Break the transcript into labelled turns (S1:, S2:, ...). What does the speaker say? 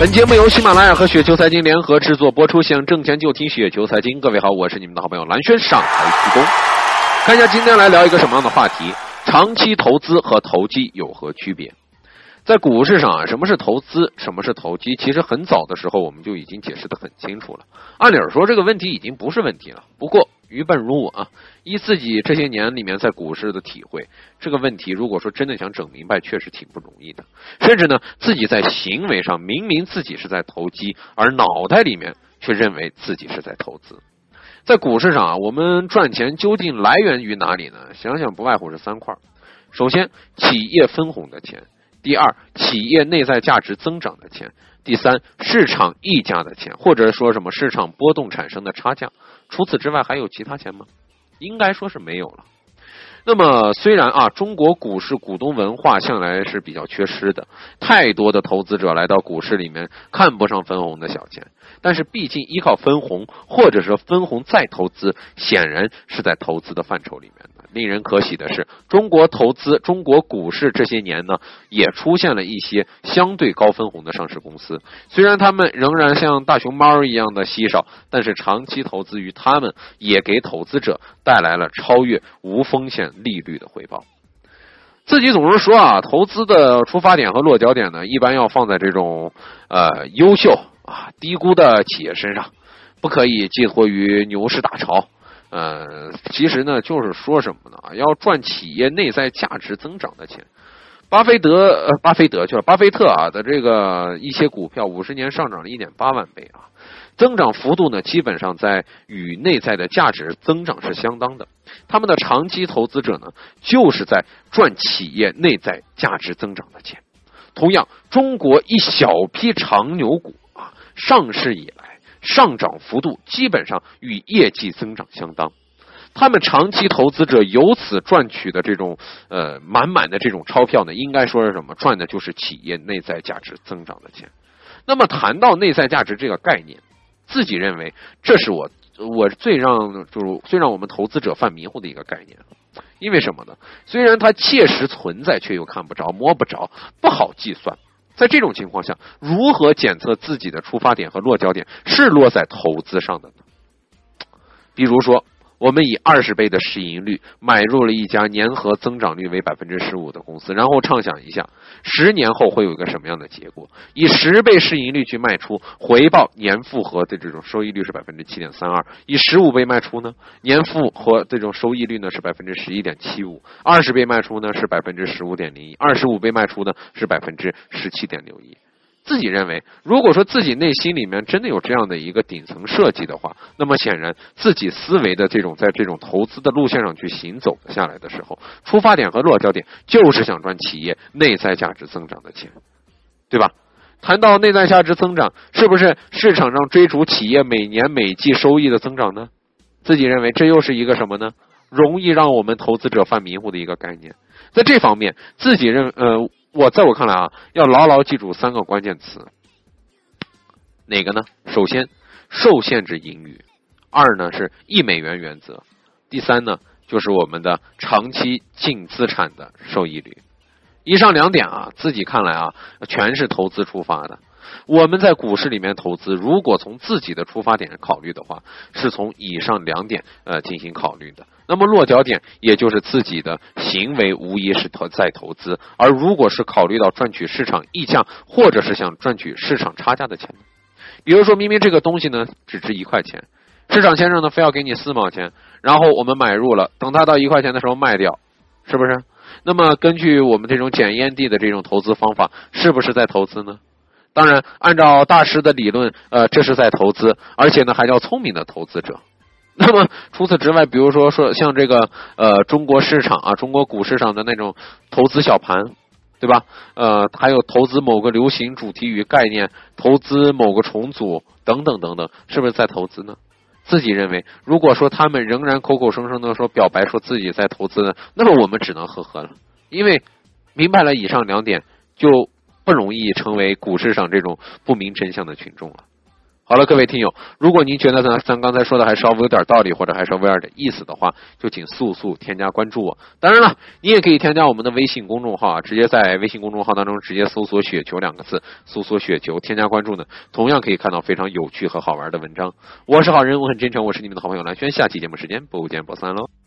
S1: 本节目由喜马拉雅和雪球财经联合制作播出，想挣钱就听雪球财经。各位好，我是你们的好朋友蓝轩，上台鞠躬。看一下今天来聊一个什么样的话题？长期投资和投机有何区别？在股市上啊，什么是投资，什么是投机？其实很早的时候我们就已经解释的很清楚了。按理说这个问题已经不是问题了。不过愚笨如我啊，依自己这些年里面在股市的体会，这个问题如果说真的想整明白，确实挺不容易的。甚至呢，自己在行为上明明自己是在投机，而脑袋里面却认为自己是在投资。在股市上啊，我们赚钱究竟来源于哪里呢？想想不外乎是三块。首先，企业分红的钱；第二，企业内在价值增长的钱；第三，市场溢价的钱，或者说什么市场波动产生的差价。除此之外，还有其他钱吗？应该说是没有了。那么，虽然啊，中国股市股东文化向来是比较缺失的，太多的投资者来到股市里面看不上分红的小钱，但是毕竟依靠分红或者是分红再投资，显然是在投资的范畴里面的。令人可喜的是，中国投资中国股市这些年呢，也出现了一些相对高分红的上市公司。虽然他们仍然像大熊猫一样的稀少，但是长期投资于他们，也给投资者带来了超越无风险利率的回报。自己总是说啊，投资的出发点和落脚点呢，一般要放在这种呃优秀啊低估的企业身上，不可以寄托于牛市大潮。呃，其实呢，就是说什么呢？要赚企业内在价值增长的钱。巴菲德呃，巴菲德去了，巴菲特啊的这个一些股票，五十年上涨了一点八万倍啊，增长幅度呢，基本上在与内在的价值增长是相当的。他们的长期投资者呢，就是在赚企业内在价值增长的钱。同样，中国一小批长牛股啊，上市以来。上涨幅度基本上与业绩增长相当，他们长期投资者由此赚取的这种呃满满的这种钞票呢，应该说是什么？赚的就是企业内在价值增长的钱。那么谈到内在价值这个概念，自己认为这是我我最让就是最让我们投资者犯迷糊的一个概念。因为什么呢？虽然它切实存在，却又看不着、摸不着，不好计算。在这种情况下，如何检测自己的出发点和落脚点是落在投资上的呢？比如说。我们以二十倍的市盈率买入了一家年和增长率为百分之十五的公司，然后畅想一下，十年后会有一个什么样的结果？以十倍市盈率去卖出，回报年复合的这种收益率是百分之七点三二；以十五倍卖出呢，年复合这种收益率呢是百分之十一点七五；二十倍卖出呢是百分之十五点零一；二十五倍卖出呢是百分之十七点六一。自己认为，如果说自己内心里面真的有这样的一个顶层设计的话，那么显然自己思维的这种在这种投资的路线上去行走下来的时候，出发点和落脚点就是想赚企业内在价值增长的钱，对吧？谈到内在价值增长，是不是市场上追逐企业每年每季收益的增长呢？自己认为这又是一个什么呢？容易让我们投资者犯迷糊的一个概念。在这方面，自己认呃。我在我看来啊，要牢牢记住三个关键词，哪个呢？首先，受限制盈余；二呢是一美元原则；第三呢就是我们的长期净资产的收益率。以上两点啊，自己看来啊，全是投资出发的。我们在股市里面投资，如果从自己的出发点考虑的话，是从以上两点呃进行考虑的。那么落脚点，也就是自己的行为，无疑是投在投资。而如果是考虑到赚取市场溢价，或者是想赚取市场差价的钱，比如说明明这个东西呢只值一块钱，市场先生呢非要给你四毛钱，然后我们买入了，等它到一块钱的时候卖掉，是不是？那么根据我们这种捡烟蒂的这种投资方法，是不是在投资呢？当然，按照大师的理论，呃，这是在投资，而且呢还叫聪明的投资者。那么除此之外，比如说说像这个呃中国市场啊，中国股市上的那种投资小盘，对吧？呃，还有投资某个流行主题与概念，投资某个重组等等等等，是不是在投资呢？自己认为，如果说他们仍然口口声声的说表白说自己在投资呢，那么我们只能呵呵了，因为明白了以上两点，就不容易成为股市上这种不明真相的群众了。好了，各位听友，如果您觉得咱咱刚才说的还稍微有点道理，或者还稍微有点意思的话，就请速速添加关注我。当然了，你也可以添加我们的微信公众号啊，直接在微信公众号当中直接搜索“雪球”两个字，搜索“雪球”，添加关注呢，同样可以看到非常有趣和好玩的文章。我是好人，我很真诚，我是你们的好朋友蓝轩，下期节目时间不见不散喽。